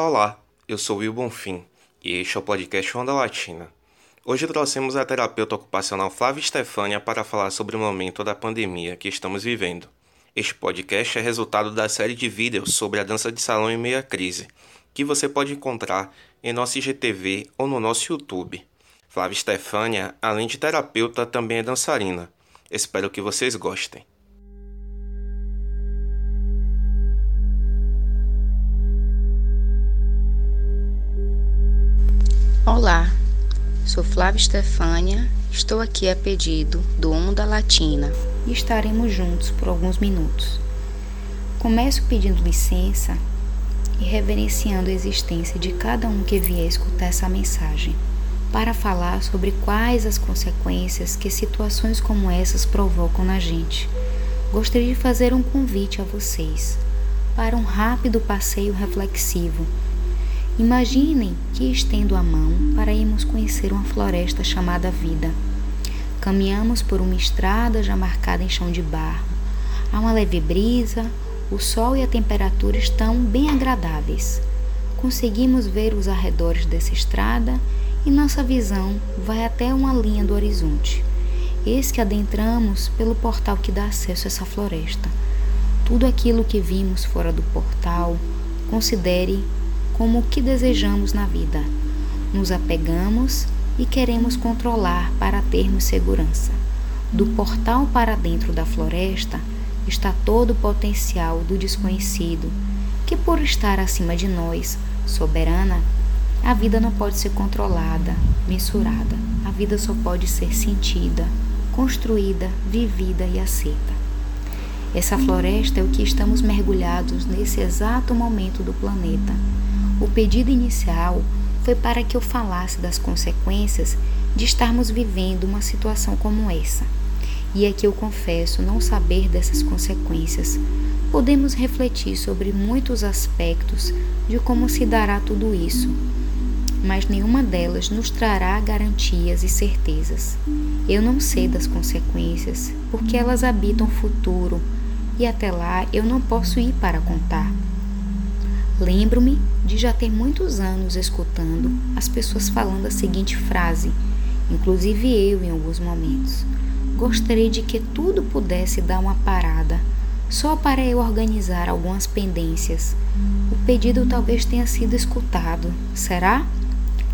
Olá, eu sou Will Bonfim e este é o podcast Onda Latina. Hoje trouxemos a terapeuta ocupacional Flávia Stefânia para falar sobre o momento da pandemia que estamos vivendo. Este podcast é resultado da série de vídeos sobre a dança de salão em meia crise, que você pode encontrar em nosso IGTV ou no nosso YouTube. Flávia Stefânia, além de terapeuta, também é dançarina. Espero que vocês gostem. Olá, sou Flávia Stefânia, estou aqui a pedido do Onda Latina e estaremos juntos por alguns minutos. Começo pedindo licença e reverenciando a existência de cada um que vier escutar essa mensagem, para falar sobre quais as consequências que situações como essas provocam na gente. Gostaria de fazer um convite a vocês para um rápido passeio reflexivo Imaginem que estendo a mão para irmos conhecer uma floresta chamada Vida. Caminhamos por uma estrada já marcada em chão de barro. Há uma leve brisa, o sol e a temperatura estão bem agradáveis. Conseguimos ver os arredores dessa estrada e nossa visão vai até uma linha do horizonte. Eis que adentramos pelo portal que dá acesso a essa floresta. Tudo aquilo que vimos fora do portal, considere como o que desejamos na vida. Nos apegamos e queremos controlar para termos segurança. Do portal para dentro da floresta está todo o potencial do desconhecido, que por estar acima de nós, soberana, a vida não pode ser controlada, mensurada. A vida só pode ser sentida, construída, vivida e aceita. Essa floresta é o que estamos mergulhados nesse exato momento do planeta o pedido inicial foi para que eu falasse das consequências de estarmos vivendo uma situação como essa. E aqui eu confesso não saber dessas consequências. Podemos refletir sobre muitos aspectos de como se dará tudo isso, mas nenhuma delas nos trará garantias e certezas. Eu não sei das consequências, porque elas habitam o futuro e até lá eu não posso ir para contar. Lembro-me de já ter muitos anos escutando as pessoas falando a seguinte frase, inclusive eu em alguns momentos. Gostaria de que tudo pudesse dar uma parada, só para eu organizar algumas pendências. O pedido talvez tenha sido escutado, será?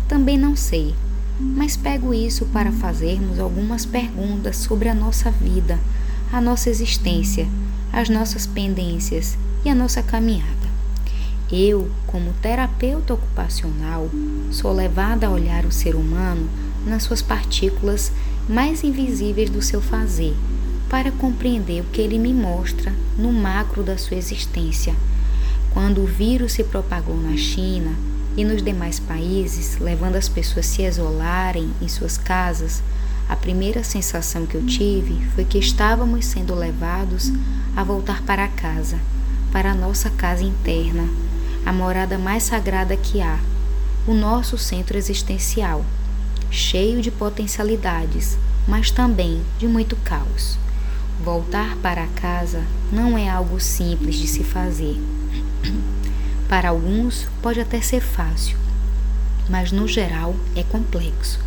Também não sei, mas pego isso para fazermos algumas perguntas sobre a nossa vida, a nossa existência, as nossas pendências e a nossa caminhada. Eu, como terapeuta ocupacional, sou levada a olhar o ser humano nas suas partículas mais invisíveis do seu fazer, para compreender o que ele me mostra no macro da sua existência. Quando o vírus se propagou na China e nos demais países, levando as pessoas a se isolarem em suas casas, a primeira sensação que eu tive foi que estávamos sendo levados a voltar para casa, para a nossa casa interna, a morada mais sagrada que há, o nosso centro existencial, cheio de potencialidades, mas também de muito caos. Voltar para casa não é algo simples de se fazer. Para alguns pode até ser fácil, mas no geral é complexo.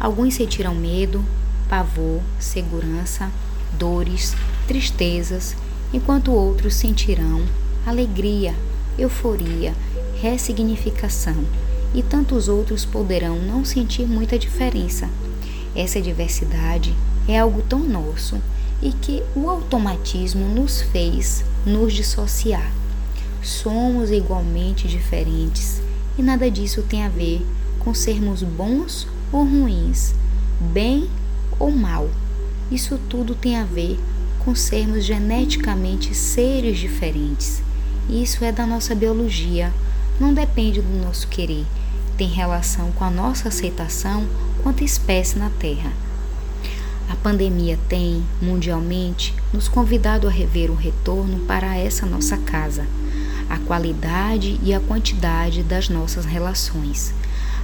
Alguns sentirão medo, pavor, segurança, dores, tristezas, enquanto outros sentirão alegria, euforia, ressignificação e tantos outros poderão não sentir muita diferença. Essa diversidade é algo tão nosso e que o automatismo nos fez nos dissociar. Somos igualmente diferentes e nada disso tem a ver com sermos bons ou ruins, bem ou mal. Isso tudo tem a ver com sermos geneticamente seres diferentes isso é da nossa biologia, não depende do nosso querer, tem relação com a nossa aceitação quanto espécie na Terra. A pandemia tem, mundialmente, nos convidado a rever o retorno para essa nossa casa, a qualidade e a quantidade das nossas relações,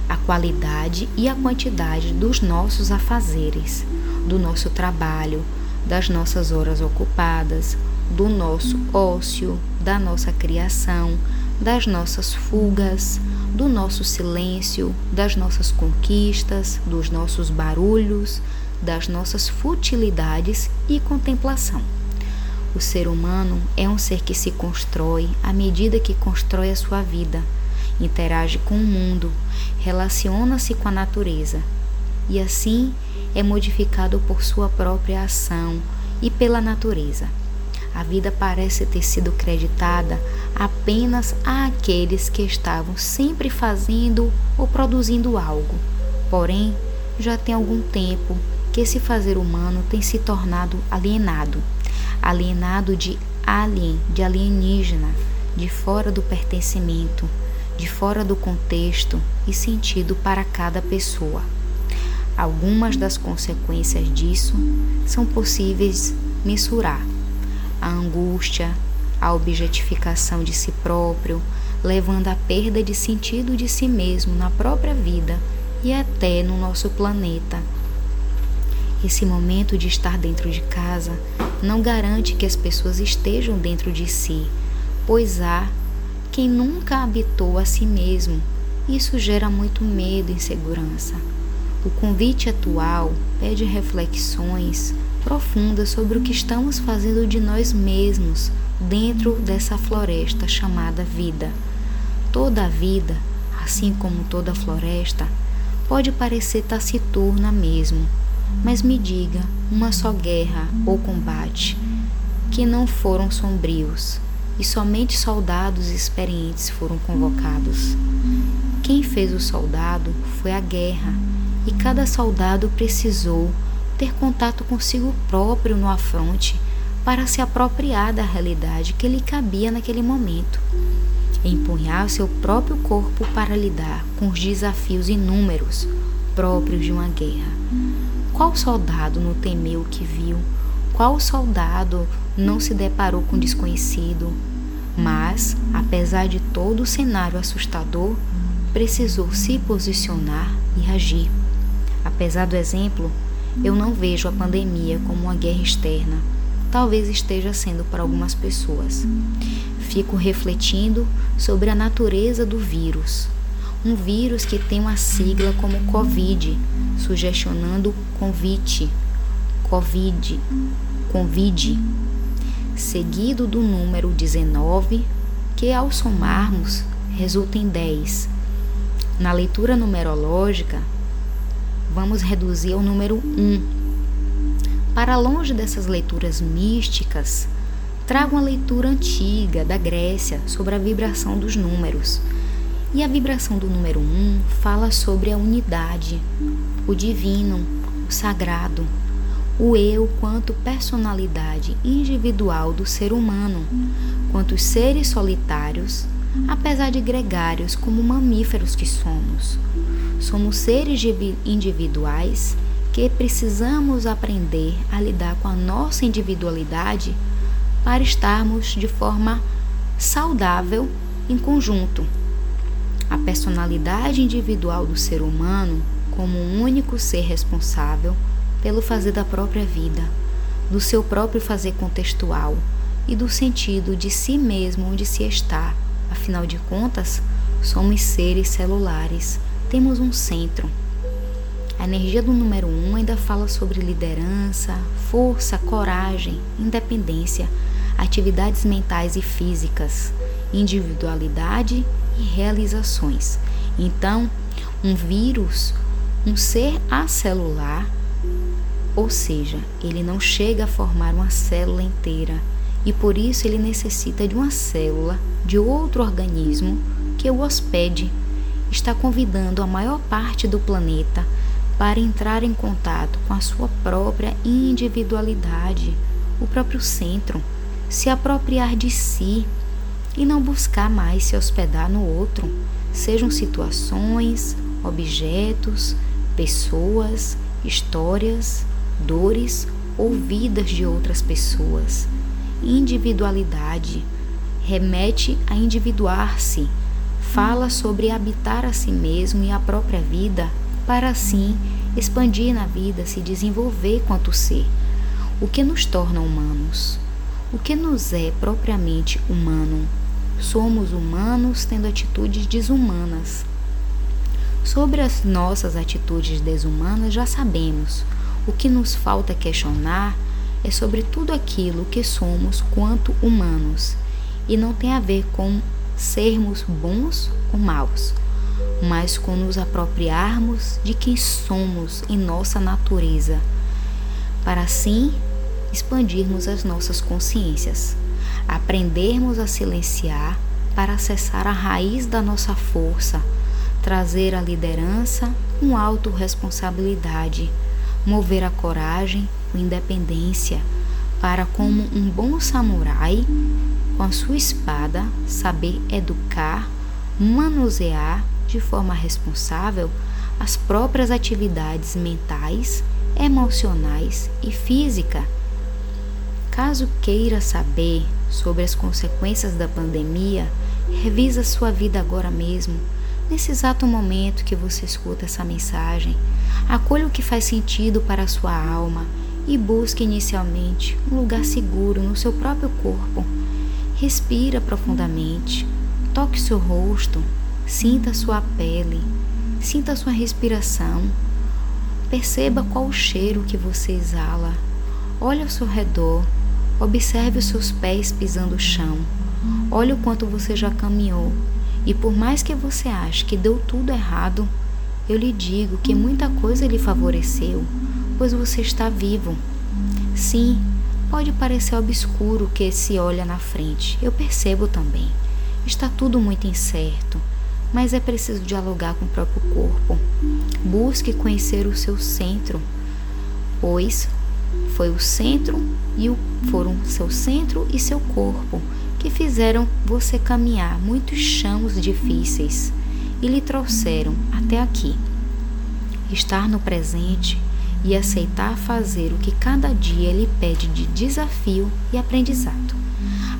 a qualidade e a quantidade dos nossos afazeres, do nosso trabalho, das nossas horas ocupadas, do nosso ócio, da nossa criação, das nossas fugas, do nosso silêncio, das nossas conquistas, dos nossos barulhos, das nossas futilidades e contemplação. O ser humano é um ser que se constrói à medida que constrói a sua vida, interage com o mundo, relaciona-se com a natureza e assim é modificado por sua própria ação e pela natureza. A vida parece ter sido creditada apenas àqueles que estavam sempre fazendo ou produzindo algo. Porém, já tem algum tempo que esse fazer humano tem se tornado alienado alienado de alien, de alienígena, de fora do pertencimento, de fora do contexto e sentido para cada pessoa. Algumas das consequências disso são possíveis mensurar: a angústia, a objetificação de si próprio, levando à perda de sentido de si mesmo na própria vida e até no nosso planeta. Esse momento de estar dentro de casa não garante que as pessoas estejam dentro de si, pois há quem nunca habitou a si mesmo. Isso gera muito medo e insegurança. O convite atual pede reflexões profundas sobre o que estamos fazendo de nós mesmos dentro dessa floresta chamada vida. Toda a vida, assim como toda a floresta, pode parecer taciturna mesmo, mas me diga uma só guerra ou combate que não foram sombrios e somente soldados experientes foram convocados. Quem fez o soldado foi a guerra e cada soldado precisou ter contato consigo próprio no afronte para se apropriar da realidade que lhe cabia naquele momento, empunhar seu próprio corpo para lidar com os desafios inúmeros próprios de uma guerra. Qual soldado não temeu o que viu? Qual soldado não se deparou com o desconhecido? Mas, apesar de todo o cenário assustador, precisou se posicionar e agir. Apesar do exemplo, eu não vejo a pandemia como uma guerra externa. Talvez esteja sendo para algumas pessoas. Fico refletindo sobre a natureza do vírus. Um vírus que tem uma sigla como Covid, sugestionando convite, Covid, Covid, seguido do número 19, que ao somarmos resulta em 10. Na leitura numerológica, vamos reduzir ao número 1. Para longe dessas leituras místicas, trago uma leitura antiga da Grécia sobre a vibração dos números. E a vibração do número 1 fala sobre a unidade, o divino, o sagrado, o eu quanto personalidade individual do ser humano, quanto seres solitários, apesar de gregários como mamíferos que somos. Somos seres individuais que precisamos aprender a lidar com a nossa individualidade para estarmos de forma saudável em conjunto. A personalidade individual do ser humano, como um único ser responsável pelo fazer da própria vida, do seu próprio fazer contextual e do sentido de si mesmo onde se está. Afinal de contas, somos seres celulares temos um centro. A energia do número 1 um ainda fala sobre liderança, força, coragem, independência, atividades mentais e físicas, individualidade e realizações. Então, um vírus, um ser acelular, ou seja, ele não chega a formar uma célula inteira e por isso ele necessita de uma célula de outro organismo que o hospede está convidando a maior parte do planeta para entrar em contato com a sua própria individualidade, o próprio centro, se apropriar de si e não buscar mais se hospedar no outro, sejam situações, objetos, pessoas, histórias, dores ou vidas de outras pessoas. Individualidade remete a individuar-se fala sobre habitar a si mesmo e a própria vida, para assim expandir na vida, se desenvolver quanto ser. O que nos torna humanos? O que nos é propriamente humano? somos humanos tendo atitudes desumanas. Sobre as nossas atitudes desumanas já sabemos. O que nos falta questionar é sobre tudo aquilo que somos quanto humanos e não tem a ver com sermos bons ou maus, mas com nos apropriarmos de quem somos em nossa natureza, para assim expandirmos as nossas consciências, aprendermos a silenciar para acessar a raiz da nossa força, trazer a liderança com autorresponsabilidade, mover a coragem com independência, para, como um bom samurai, com a sua espada, saber educar, manusear de forma responsável as próprias atividades mentais, emocionais e física. Caso queira saber sobre as consequências da pandemia, revisa sua vida agora mesmo, nesse exato momento que você escuta essa mensagem. Acolha o que faz sentido para a sua alma e busque inicialmente um lugar seguro no seu próprio corpo Respira profundamente, toque seu rosto, sinta sua pele, sinta sua respiração. Perceba qual o cheiro que você exala. Olhe ao seu redor, observe os seus pés pisando o chão. Olhe o quanto você já caminhou. E por mais que você ache que deu tudo errado, eu lhe digo que muita coisa lhe favoreceu, pois você está vivo. Sim, Pode parecer obscuro que se olha na frente, eu percebo também. Está tudo muito incerto, mas é preciso dialogar com o próprio corpo. Busque conhecer o seu centro, pois foi o centro e o, foram seu centro e seu corpo que fizeram você caminhar muitos chãos difíceis e lhe trouxeram até aqui. Estar no presente e aceitar fazer o que cada dia lhe pede de desafio e aprendizado.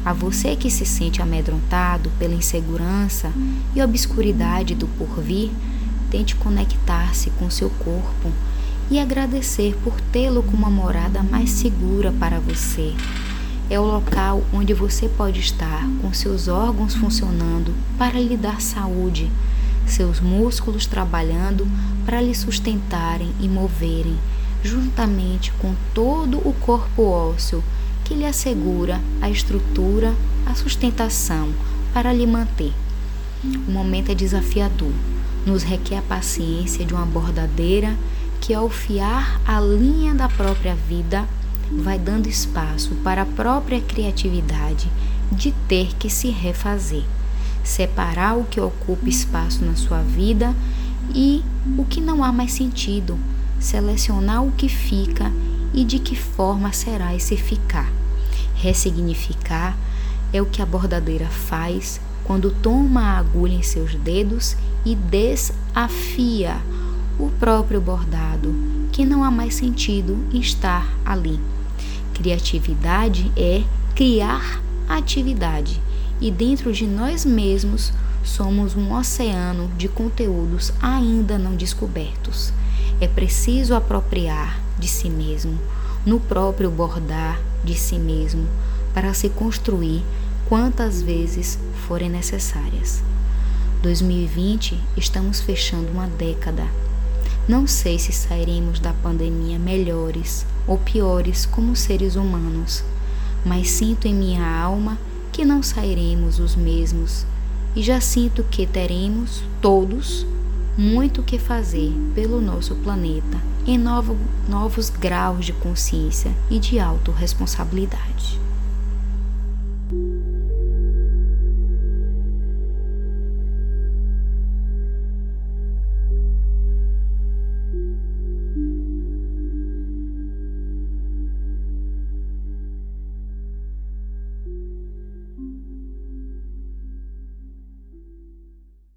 A você que se sente amedrontado pela insegurança e obscuridade do porvir, tente conectar-se com seu corpo e agradecer por tê-lo como uma morada mais segura para você. É o local onde você pode estar com seus órgãos funcionando para lhe dar saúde, seus músculos trabalhando para lhe sustentarem e moverem juntamente com todo o corpo ósseo que lhe assegura a estrutura, a sustentação para lhe manter. O momento é desafiador, nos requer a paciência de uma bordadeira que, ao fiar a linha da própria vida, vai dando espaço para a própria criatividade de ter que se refazer, separar o que ocupa espaço na sua vida e o que não há mais sentido selecionar o que fica e de que forma será esse ficar. Ressignificar é o que a bordadeira faz quando toma a agulha em seus dedos e desafia o próprio bordado, que não há mais sentido estar ali. Criatividade é criar atividade, e dentro de nós mesmos somos um oceano de conteúdos ainda não descobertos. É preciso apropriar de si mesmo, no próprio bordar de si mesmo, para se construir quantas vezes forem necessárias. 2020 estamos fechando uma década. Não sei se sairemos da pandemia melhores ou piores como seres humanos, mas sinto em minha alma que não sairemos os mesmos e já sinto que teremos todos muito o que fazer pelo nosso planeta em novo, novos graus de consciência e de autorresponsabilidade.